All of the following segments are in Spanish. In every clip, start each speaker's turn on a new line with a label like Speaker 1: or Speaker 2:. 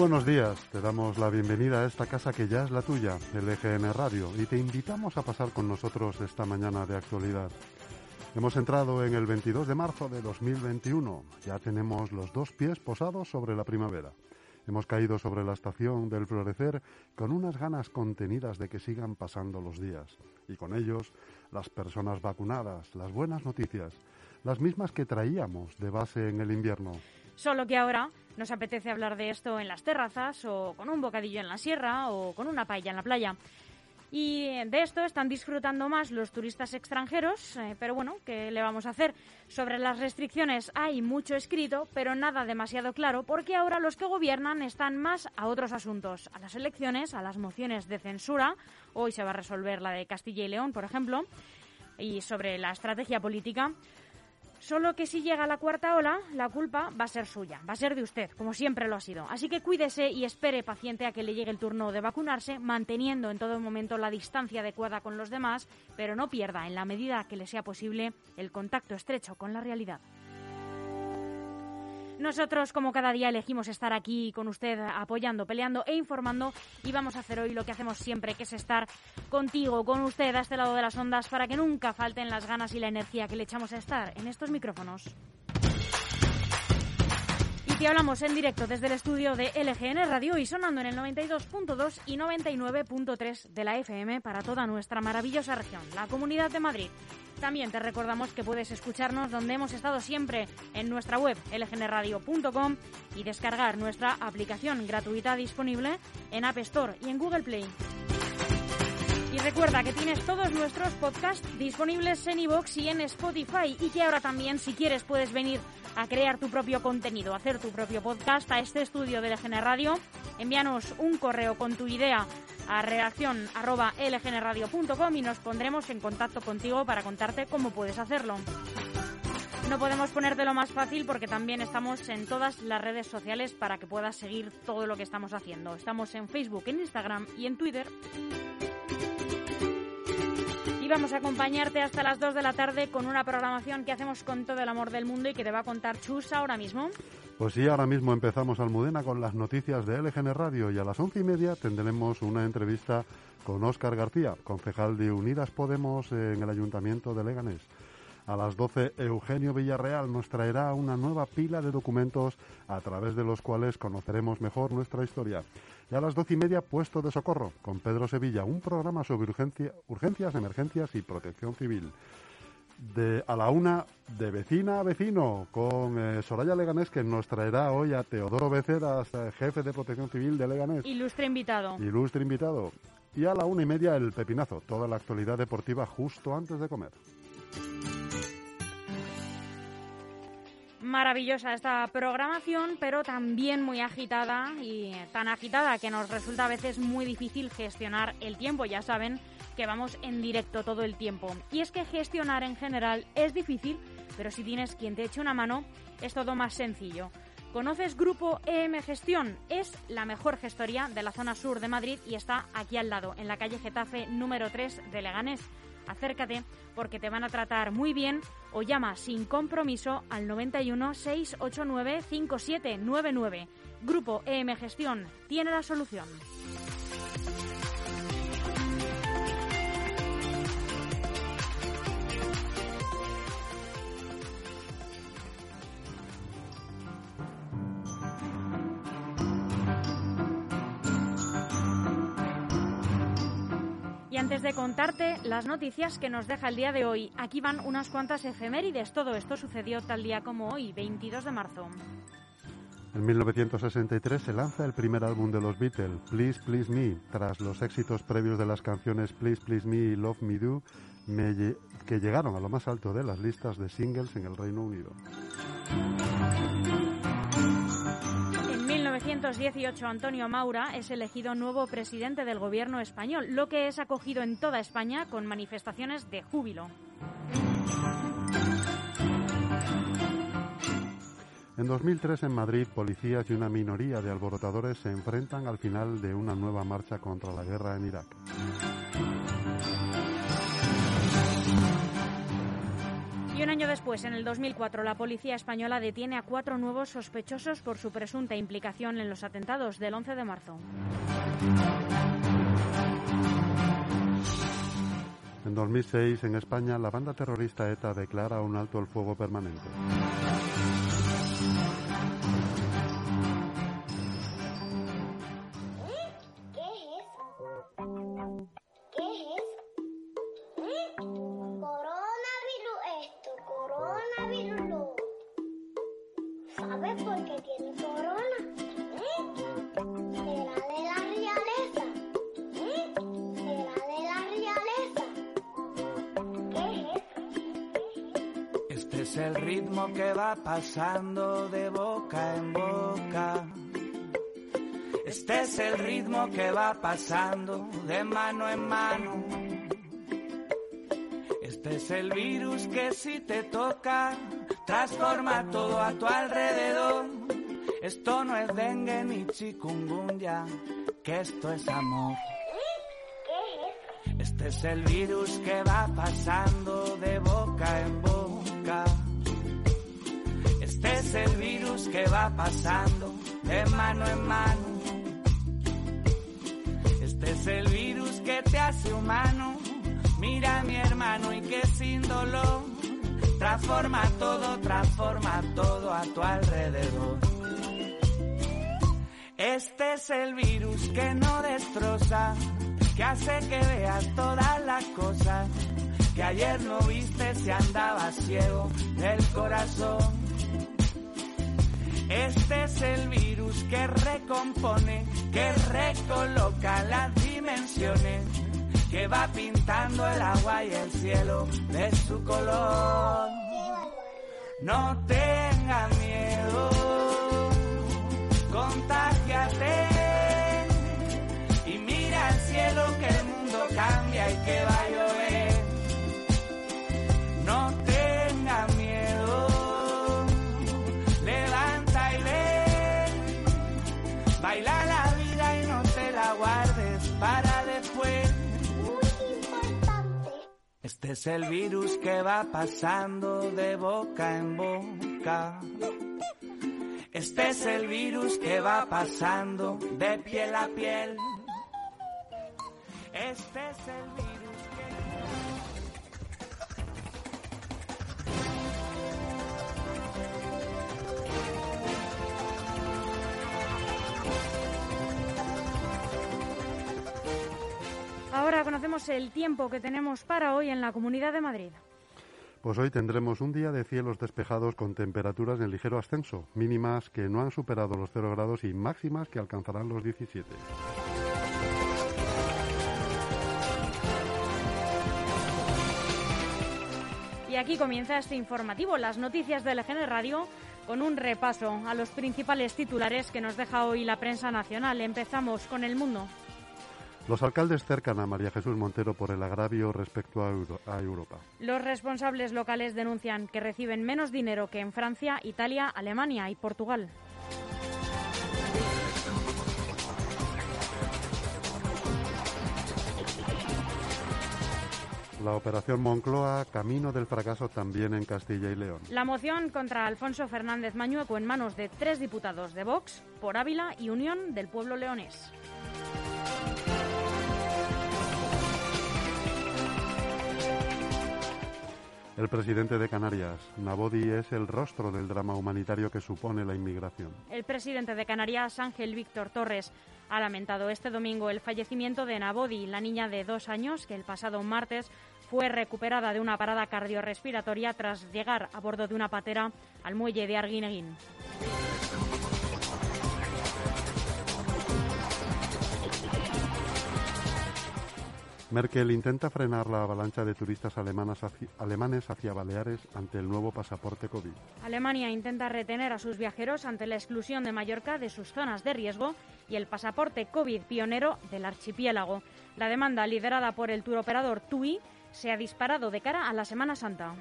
Speaker 1: Buenos días, te damos la bienvenida a esta casa que ya es la tuya, el EGN Radio, y te invitamos a pasar con nosotros esta mañana de actualidad. Hemos entrado en el 22 de marzo de 2021, ya tenemos los dos pies posados sobre la primavera. Hemos caído sobre la estación del florecer con unas ganas contenidas de que sigan pasando los días, y con ellos las personas vacunadas, las buenas noticias, las mismas que traíamos de base en el invierno.
Speaker 2: Solo que ahora nos apetece hablar de esto en las terrazas o con un bocadillo en la sierra o con una paella en la playa. Y de esto están disfrutando más los turistas extranjeros, eh, pero bueno, ¿qué le vamos a hacer? Sobre las restricciones hay mucho escrito, pero nada demasiado claro, porque ahora los que gobiernan están más a otros asuntos, a las elecciones, a las mociones de censura, hoy se va a resolver la de Castilla y León, por ejemplo, y sobre la estrategia política. Solo que si llega la cuarta ola, la culpa va a ser suya, va a ser de usted, como siempre lo ha sido. Así que cuídese y espere paciente a que le llegue el turno de vacunarse, manteniendo en todo momento la distancia adecuada con los demás, pero no pierda, en la medida que le sea posible, el contacto estrecho con la realidad. Nosotros, como cada día, elegimos estar aquí con usted apoyando, peleando e informando y vamos a hacer hoy lo que hacemos siempre, que es estar contigo, con usted a este lado de las ondas para que nunca falten las ganas y la energía que le echamos a estar en estos micrófonos. Te hablamos en directo desde el estudio de LGN Radio y sonando en el 92.2 y 99.3 de la FM para toda nuestra maravillosa región, la Comunidad de Madrid. También te recordamos que puedes escucharnos donde hemos estado siempre en nuestra web lgnradio.com y descargar nuestra aplicación gratuita disponible en App Store y en Google Play. Y recuerda que tienes todos nuestros podcasts disponibles en iVoox y en Spotify y que ahora también si quieres puedes venir a crear tu propio contenido, hacer tu propio podcast a este estudio de LGN Radio. Envíanos un correo con tu idea a redacción y nos pondremos en contacto contigo para contarte cómo puedes hacerlo. No podemos ponértelo más fácil porque también estamos en todas las redes sociales para que puedas seguir todo lo que estamos haciendo. Estamos en Facebook, en Instagram y en Twitter vamos a acompañarte hasta las 2 de la tarde con una programación que hacemos con todo el amor del mundo y que te va a contar Chus ahora mismo.
Speaker 1: Pues sí, ahora mismo empezamos Almudena con las noticias de LGN Radio y a las once y media tendremos una entrevista con Óscar García, concejal de Unidas Podemos en el Ayuntamiento de Leganés. A las 12, Eugenio Villarreal nos traerá una nueva pila de documentos a través de los cuales conoceremos mejor nuestra historia. Y a las doce y media, Puesto de Socorro, con Pedro Sevilla, un programa sobre urgencias, emergencias y protección civil. De, a la una, de vecina a vecino, con eh, Soraya Leganés, que nos traerá hoy a Teodoro Beceras, eh, jefe de protección civil de Leganés.
Speaker 2: Ilustre invitado.
Speaker 1: Ilustre invitado. Y a la una y media, el pepinazo, toda la actualidad deportiva justo antes de comer.
Speaker 2: Maravillosa esta programación, pero también muy agitada y tan agitada que nos resulta a veces muy difícil gestionar el tiempo. Ya saben que vamos en directo todo el tiempo. Y es que gestionar en general es difícil, pero si tienes quien te eche una mano, es todo más sencillo. ¿Conoces Grupo EM Gestión? Es la mejor gestoría de la zona sur de Madrid y está aquí al lado, en la calle Getafe número 3 de Leganés. Acércate porque te van a tratar muy bien o llama sin compromiso al 91 689 5799. Grupo EM Gestión tiene la solución. Antes de contarte las noticias que nos deja el día de hoy, aquí van unas cuantas efemérides. Todo esto sucedió tal día como hoy, 22 de marzo.
Speaker 1: En 1963 se lanza el primer álbum de los Beatles, Please Please Me, tras los éxitos previos de las canciones Please Please Me y Love Me Do, que llegaron a lo más alto de las listas de singles en el Reino Unido.
Speaker 2: 1918 Antonio Maura es elegido nuevo presidente del gobierno español, lo que es acogido en toda España con manifestaciones de júbilo.
Speaker 1: En 2003 en Madrid, policías y una minoría de alborotadores se enfrentan al final de una nueva marcha contra la guerra en Irak.
Speaker 2: Y un año después, en el 2004, la policía española detiene a cuatro nuevos sospechosos por su presunta implicación en los atentados del 11 de marzo.
Speaker 1: En 2006, en España, la banda terrorista ETA declara un alto el fuego permanente.
Speaker 3: Pasando de boca en boca. Este es el ritmo que va pasando de mano en mano. Este es el virus que si te toca transforma todo a tu alrededor. Esto no es dengue ni chikungunya, que esto es amor. Este es el virus que va pasando de boca en boca. Este es el virus que va pasando de mano en mano. Este es el virus que te hace humano. Mira mi hermano y que sin dolor transforma todo, transforma todo a tu alrededor. Este es el virus que no destroza, que hace que veas todas las cosas que ayer no viste si andaba ciego del corazón. Este es el virus que recompone, que recoloca las dimensiones, que va pintando el agua y el cielo de su color. No tenga miedo, contagiate y mira al cielo que el mundo cambia y que va Este es el virus que va pasando de boca en boca. Este es el virus que va pasando de piel a piel. Este es el virus que...
Speaker 2: conocemos el tiempo que tenemos para hoy en la Comunidad de Madrid.
Speaker 1: Pues hoy tendremos un día de cielos despejados con temperaturas en ligero ascenso, mínimas que no han superado los 0 grados y máximas que alcanzarán los 17.
Speaker 2: Y aquí comienza este informativo, las noticias de LGN Radio, con un repaso a los principales titulares que nos deja hoy la prensa nacional. Empezamos con el mundo.
Speaker 1: Los alcaldes cercan a María Jesús Montero por el agravio respecto a, Europa.
Speaker 2: Los responsables locales denuncian que reciben menos dinero que en Francia, Italia, Alemania y Portugal.
Speaker 1: La operación Moncloa, camino del fracaso también en Castilla y León.
Speaker 2: La moción contra Alfonso Fernández Mañueco en manos de tres diputados de Vox, por Ávila y Unión del Pueblo Leonés.
Speaker 1: El presidente de Canarias, Nabodi, es el rostro del drama humanitario que supone la inmigración.
Speaker 2: El presidente de Canarias, Ángel Víctor Torres, ha lamentado este domingo el fallecimiento de Nabodi, la niña de dos años que el pasado martes fue recuperada de una parada cardiorrespiratoria tras llegar a bordo de una patera al muelle de Arguineguín.
Speaker 1: Merkel intenta frenar la avalancha de turistas alemanas alemanes hacia Baleares ante el nuevo pasaporte COVID.
Speaker 2: Alemania intenta retener a sus viajeros ante la exclusión de Mallorca de sus zonas de riesgo y el pasaporte COVID pionero del archipiélago. La demanda liderada por el turoperador TUI se ha disparado de cara a la Semana Santa.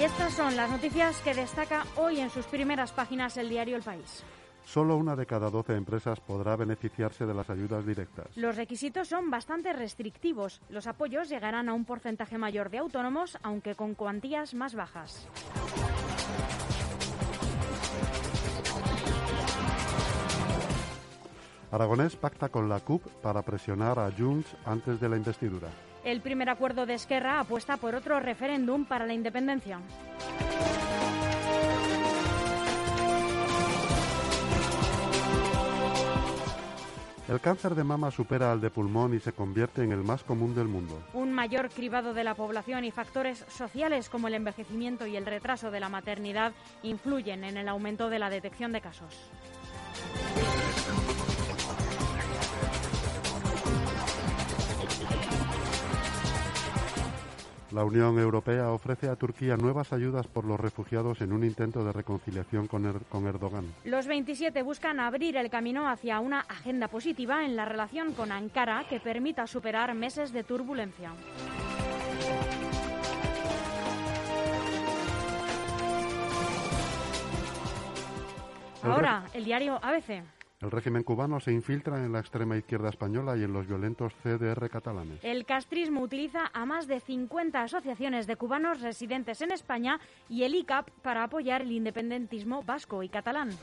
Speaker 2: Y estas son las noticias que destaca hoy en sus primeras páginas el diario El País.
Speaker 1: Solo una de cada 12 empresas podrá beneficiarse de las ayudas directas.
Speaker 2: Los requisitos son bastante restrictivos. Los apoyos llegarán a un porcentaje mayor de autónomos, aunque con cuantías más bajas.
Speaker 1: Aragonés pacta con la CUP para presionar a Junts antes de la investidura.
Speaker 2: El primer acuerdo de Esquerra apuesta por otro referéndum para la independencia.
Speaker 1: El cáncer de mama supera al de pulmón y se convierte en el más común del mundo.
Speaker 2: Un mayor cribado de la población y factores sociales como el envejecimiento y el retraso de la maternidad influyen en el aumento de la detección de casos.
Speaker 1: La Unión Europea ofrece a Turquía nuevas ayudas por los refugiados en un intento de reconciliación con, Er- con Erdogan.
Speaker 2: Los 27 buscan abrir el camino hacia una agenda positiva en la relación con Ankara que permita superar meses de turbulencia. Ahora, el diario ABC.
Speaker 1: El régimen cubano se infiltra en la extrema izquierda española y en los violentos CDR catalanes.
Speaker 2: El castrismo utiliza a más de 50 asociaciones de cubanos residentes en España y el ICAP para apoyar el independentismo vasco y catalán.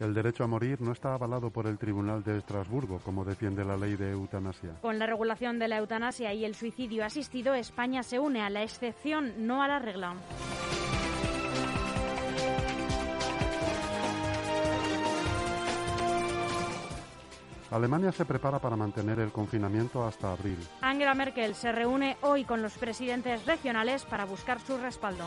Speaker 1: El derecho a morir no está avalado por el Tribunal de Estrasburgo, como defiende la ley de eutanasia.
Speaker 2: Con la regulación de la eutanasia y el suicidio asistido, España se une a la excepción, no a la regla.
Speaker 1: Alemania se prepara para mantener el confinamiento hasta abril.
Speaker 2: Angela Merkel se reúne hoy con los presidentes regionales para buscar su respaldo.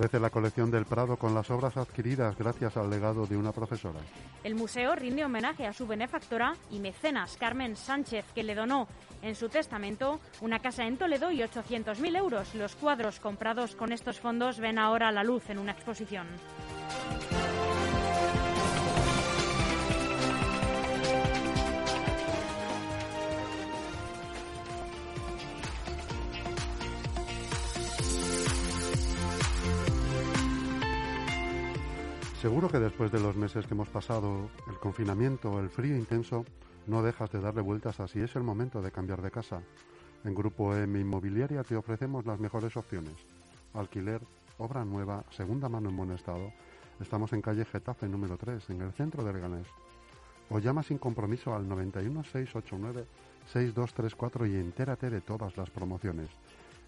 Speaker 1: Crece la colección del Prado con las obras adquiridas gracias al legado de una profesora.
Speaker 2: El museo rinde homenaje a su benefactora y mecenas Carmen Sánchez, que le donó en su testamento una casa en Toledo y 800.000 euros. Los cuadros comprados con estos fondos ven ahora la luz en una exposición.
Speaker 1: Seguro que después de los meses que hemos pasado, el confinamiento, el frío intenso, no dejas de darle vueltas a si es el momento de cambiar de casa. En Grupo M Inmobiliaria te ofrecemos las mejores opciones. Alquiler, obra nueva, segunda mano en buen estado. Estamos en calle Getafe número 3, en el centro de Leganés. O llama sin compromiso al 91 689 6234 y entérate de todas las promociones.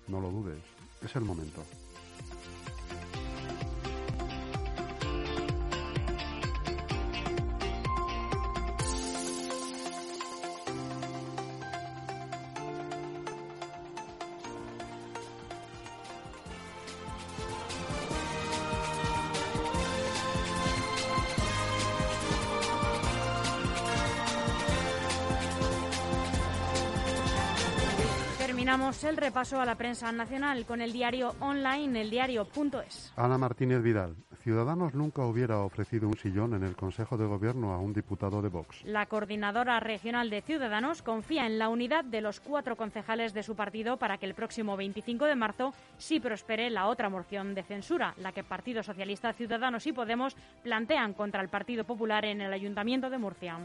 Speaker 1: No lo dudes, es el momento.
Speaker 2: El repaso a la prensa nacional con el diario online, el diario.es.
Speaker 1: Ana Martínez Vidal, Ciudadanos nunca hubiera ofrecido un sillón en el Consejo de Gobierno a un diputado de Vox.
Speaker 2: La coordinadora regional de Ciudadanos confía en la unidad de los cuatro concejales de su partido para que el próximo 25 de marzo sí prospere la otra moción de censura, la que Partido Socialista, Ciudadanos y Podemos plantean contra el Partido Popular en el Ayuntamiento de Murcia.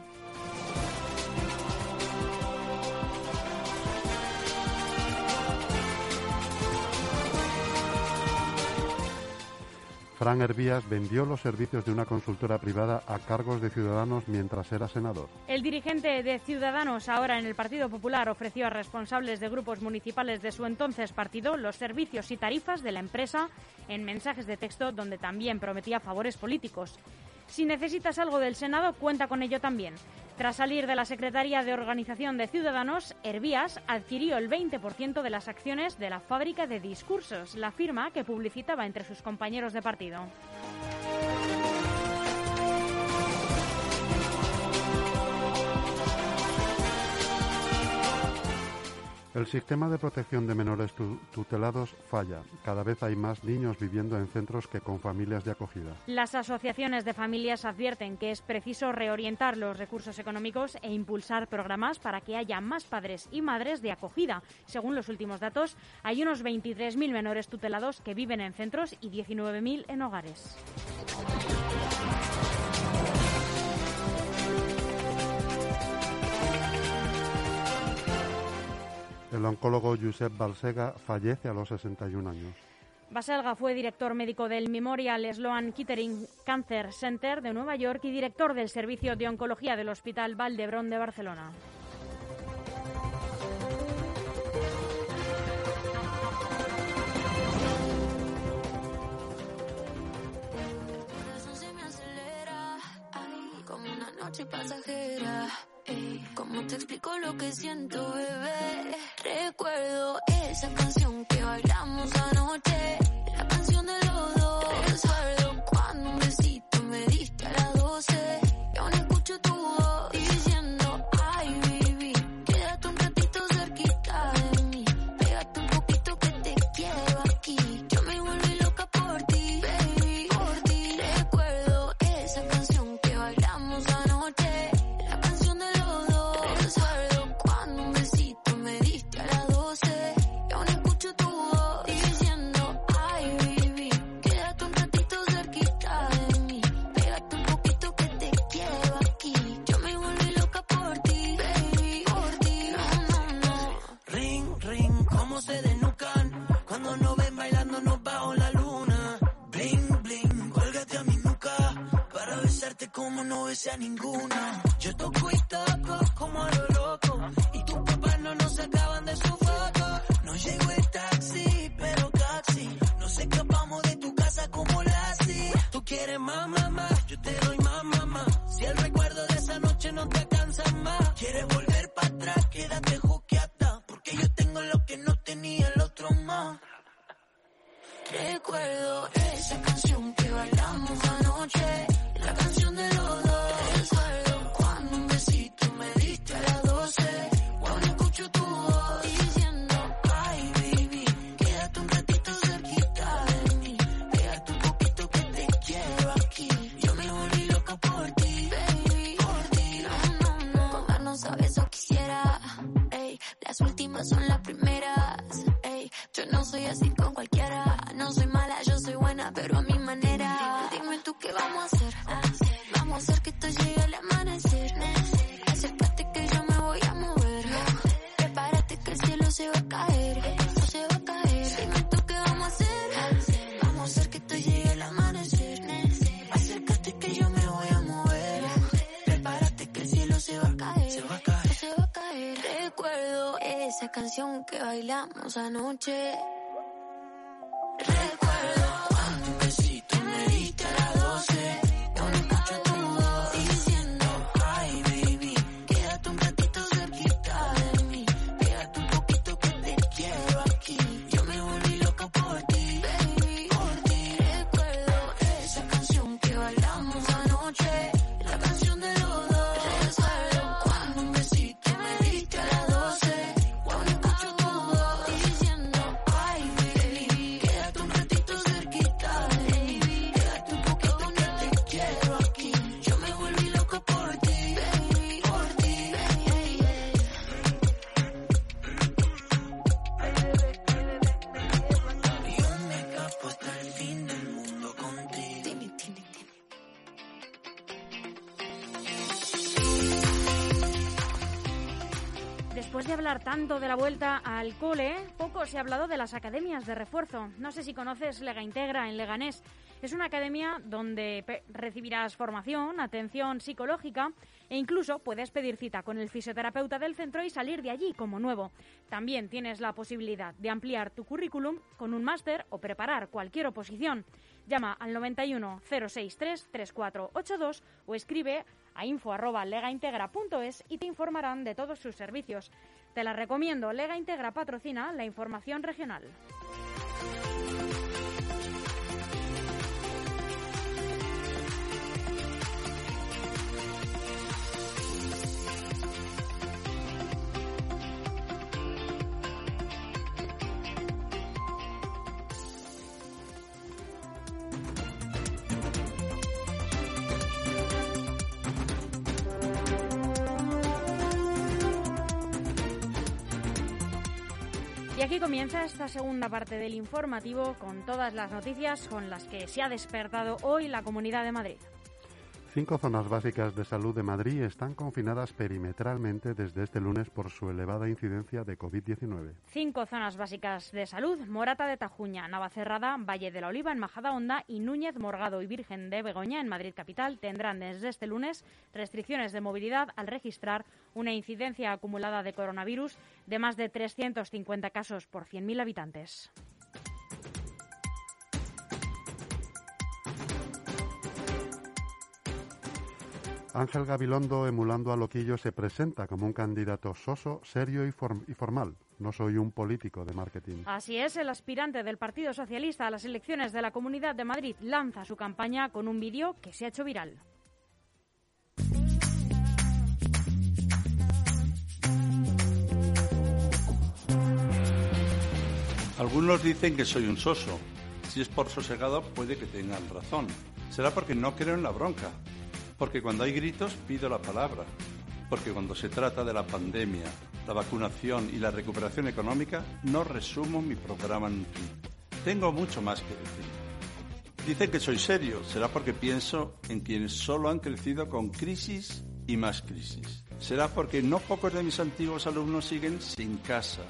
Speaker 1: Fran Hervías vendió los servicios de una consultora privada a cargos de Ciudadanos mientras era senador.
Speaker 2: El dirigente de Ciudadanos, ahora en el Partido Popular, ofreció a responsables de grupos municipales de su entonces partido los servicios y tarifas de la empresa en mensajes de texto donde también prometía favores políticos. Si necesitas algo del Senado, cuenta con ello también. Tras salir de la Secretaría de Organización de Ciudadanos, Hervías adquirió el 20% de las acciones de la fábrica de discursos, la firma que publicitaba entre sus compañeros de partido.
Speaker 1: El sistema de protección de menores tu- tutelados falla. Cada vez hay más niños viviendo en centros que con familias de acogida.
Speaker 2: Las asociaciones de familias advierten que es preciso reorientar los recursos económicos e impulsar programas para que haya más padres y madres de acogida. Según los últimos datos, hay unos 23.000 menores tutelados que viven en centros y 19.000 en hogares.
Speaker 1: El oncólogo Josep Balsega fallece a los 61 años.
Speaker 2: Baselga fue director médico del Memorial Sloan Kettering Cancer Center de Nueva York y director del Servicio de Oncología del Hospital Valdebrón de Barcelona.
Speaker 4: corazón se me acelera, ay, como una noche pasajera. ¿Cómo te explico lo que siento, bebé? Recuerdo esa canción que bailamos anoche, la canción
Speaker 5: como no besé a ninguna. Yo toco y
Speaker 4: bailamos anoche.
Speaker 2: Tanto de la vuelta al cole, poco se ha hablado de las academias de refuerzo. No sé si conoces Lega Integra en Leganés. Es una academia donde recibirás formación, atención psicológica e incluso puedes pedir cita con el fisioterapeuta del centro y salir de allí como nuevo. También tienes la posibilidad de ampliar tu currículum con un máster o preparar cualquier oposición. Llama al 91 063 3482 o escribe a info.legaintegra.es y te informarán de todos sus servicios. Te la recomiendo. Lega Integra patrocina la información regional. Y aquí comienza esta segunda parte del informativo con todas las noticias con las que se ha despertado hoy la Comunidad de Madrid.
Speaker 1: Cinco zonas básicas de salud de Madrid están confinadas perimetralmente desde este lunes por su elevada incidencia de COVID-19.
Speaker 2: Cinco zonas básicas de salud, Morata de Tajuña, Navacerrada, Valle de la Oliva en Majadahonda y Núñez, Morgado y Virgen de Begoña en Madrid Capital tendrán desde este lunes restricciones de movilidad al registrar una incidencia acumulada de coronavirus de más de 350 casos por 100.000 habitantes.
Speaker 1: Ángel Gabilondo, emulando a Loquillo, se presenta como un candidato soso, serio y, y, formal. No soy un político de marketing.
Speaker 2: Así es, el aspirante del Partido Socialista a las elecciones de la Comunidad de Madrid lanza su campaña con un vídeo que se ha hecho viral.
Speaker 6: Algunos dicen que soy un soso. Si es por sosegado, puede que tengan razón. Será porque no creo en la bronca. Porque cuando hay gritos pido la palabra. Porque cuando se trata de la pandemia, la vacunación y la recuperación económica, no resumo mi programa en tweet. Tengo mucho más que decir. Dicen que soy serio. Será porque pienso en quienes solo han crecido con crisis y más crisis. Será porque no pocos de mis antiguos alumnos siguen sin casa,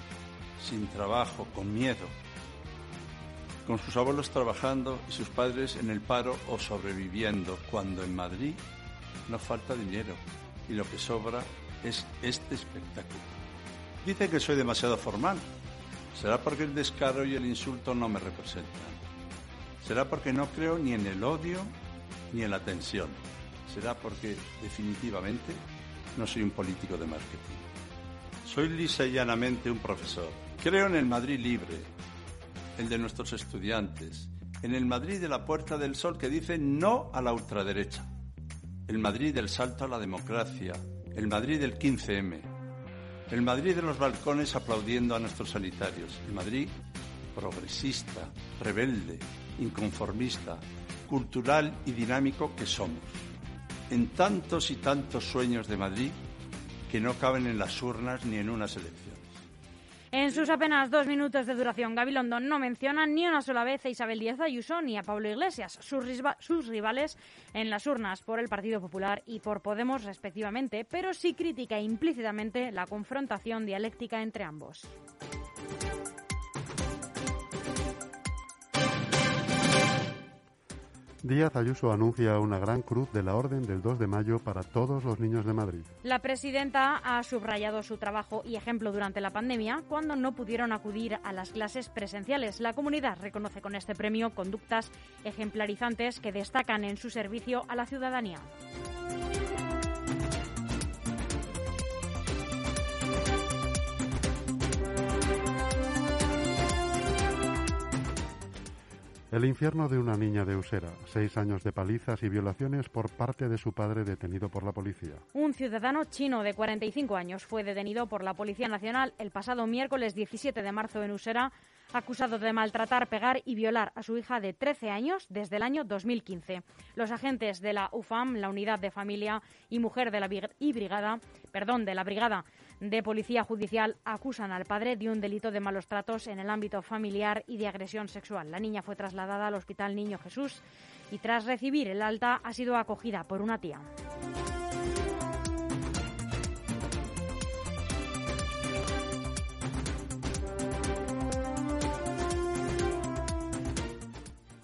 Speaker 6: sin trabajo, con miedo, con sus abuelos trabajando y sus padres en el paro o sobreviviendo, cuando en Madrid no falta dinero y lo que sobra es este espectáculo. Dicen que soy demasiado formal. ¿Será porque el descaro y el insulto no me representan? ¿Será porque no creo ni en el odio ni en la tensión? ¿Será porque definitivamente no soy un político de marketing? Soy lisa y llanamente un profesor. Creo en el Madrid libre, el de nuestros estudiantes, en el Madrid de la Puerta del Sol que dice no a la ultraderecha, el Madrid del salto a la democracia, el Madrid del 15M, el Madrid de los balcones aplaudiendo a nuestros sanitarios, el Madrid progresista, rebelde, inconformista, cultural y dinámico que somos. En tantos y tantos sueños de Madrid que no caben en las urnas ni en unas elecciones.
Speaker 2: En sus apenas dos minutos de duración, Gabilondo no menciona ni una sola vez a Isabel Díaz Ayuso ni a Pablo Iglesias, sus, sus, rivales en las urnas por el Partido Popular y por Podemos respectivamente, pero sí critica implícitamente la confrontación dialéctica entre ambos.
Speaker 1: Díaz Ayuso anuncia una gran cruz de la Orden del 2 de mayo para todos los niños de Madrid.
Speaker 2: La presidenta ha subrayado su trabajo y ejemplo durante la pandemia cuando no pudieron acudir a las clases presenciales. La comunidad reconoce con este premio conductas ejemplarizantes que destacan en su servicio a la ciudadanía.
Speaker 1: El infierno de una niña de Usera, seis años de palizas y violaciones por parte de su padre detenido por la policía.
Speaker 2: Un ciudadano chino de 45 años fue detenido por la Policía Nacional el pasado miércoles 17 de marzo en Usera, acusado de maltratar, pegar y violar a su hija de 13 años desde el año 2015. Los agentes de la UFAM, la Unidad de Familia y Mujer de la y Brigada, perdón, de la Brigada de Policía Judicial acusan al padre de un delito de malos tratos en el ámbito familiar y de agresión sexual. La niña fue trasladada al Hospital Niño Jesús y tras recibir el alta ha sido acogida por una tía.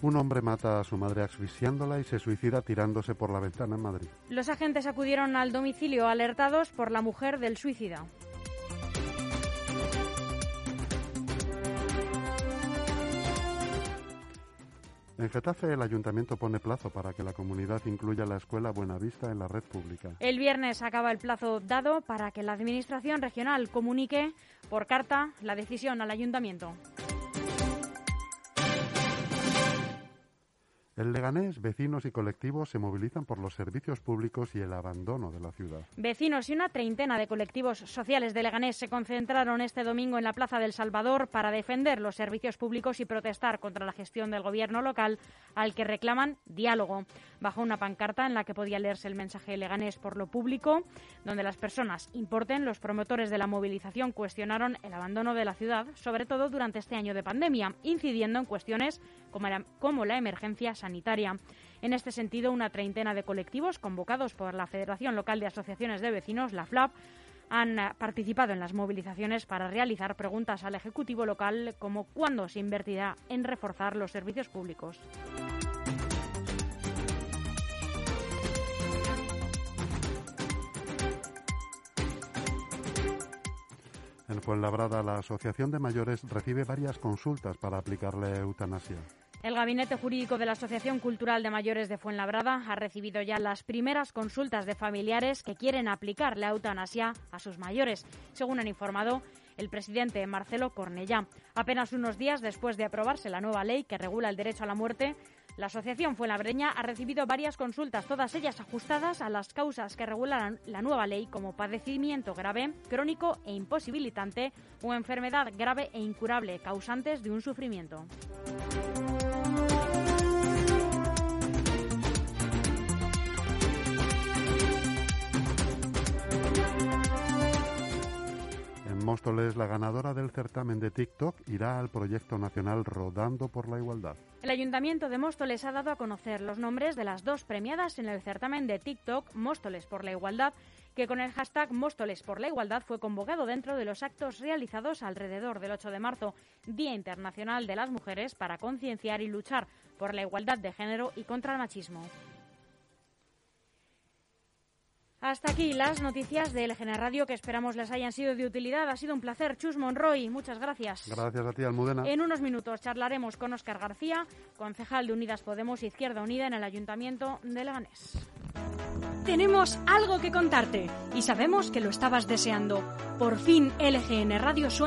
Speaker 1: Un hombre mata a su madre asfixiándola y se suicida tirándose por la ventana en Madrid.
Speaker 2: Los agentes acudieron al domicilio alertados por la mujer del suicida.
Speaker 1: En Getafe el ayuntamiento pone plazo para que la comunidad incluya la escuela Buenavista en la red pública.
Speaker 2: El viernes acaba el plazo dado para que la Administración regional comunique por carta la decisión al ayuntamiento.
Speaker 1: En Leganés, vecinos y colectivos se movilizan por los servicios públicos y el abandono de la ciudad.
Speaker 2: Vecinos y una treintena de colectivos sociales de Leganés se concentraron este domingo en la Plaza del Salvador para defender los servicios públicos y protestar contra la gestión del gobierno local al que reclaman diálogo. Bajo una pancarta en la que podía leerse el mensaje Leganés por lo público, donde las personas importen, los promotores de la movilización cuestionaron el abandono de la ciudad, sobre todo durante este año de pandemia, incidiendo en cuestiones como la, como la emergencia sanitaria. En este sentido, una treintena de colectivos convocados por la Federación Local de Asociaciones de Vecinos, la FLAP, han eh, participado en las movilizaciones para realizar preguntas al Ejecutivo local como cuándo se invertirá en reforzar los servicios públicos.
Speaker 1: En Fuenlabrada, la Asociación de Mayores recibe varias consultas para aplicarle eutanasia.
Speaker 2: El Gabinete Jurídico de la Asociación Cultural de Mayores de Fuenlabrada ha recibido ya las primeras consultas de familiares que quieren aplicar la eutanasia a sus mayores, según han informado el presidente Marcelo Cornellá. Apenas unos días después de aprobarse la nueva ley que regula el derecho a la muerte, la Asociación Fuenlabreña ha recibido varias consultas, todas ellas ajustadas a las causas que regulan la nueva ley como padecimiento grave, crónico e imposibilitante o enfermedad grave e incurable causantes de un sufrimiento.
Speaker 1: Móstoles, la ganadora del certamen de TikTok irá al proyecto nacional Rodando por la Igualdad.
Speaker 2: El Ayuntamiento de Móstoles ha dado a conocer los nombres de las dos premiadas en el certamen de TikTok Móstoles por la Igualdad, que con el hashtag Móstoles por la Igualdad fue convocado dentro de los actos realizados alrededor del 8 de marzo, Día Internacional de las Mujeres, para concienciar y luchar por la igualdad de género y contra el machismo. Hasta aquí las noticias de LGN Radio que esperamos les hayan sido de utilidad. Ha sido un placer. Chus Monroy, muchas gracias.
Speaker 1: Gracias a ti, Almudena.
Speaker 2: En unos minutos charlaremos con Óscar García, concejal de Unidas Podemos Izquierda Unida en el Ayuntamiento de Leganés.
Speaker 7: Tenemos algo que contarte y sabemos que lo estabas deseando. Por fin LGN Radio suena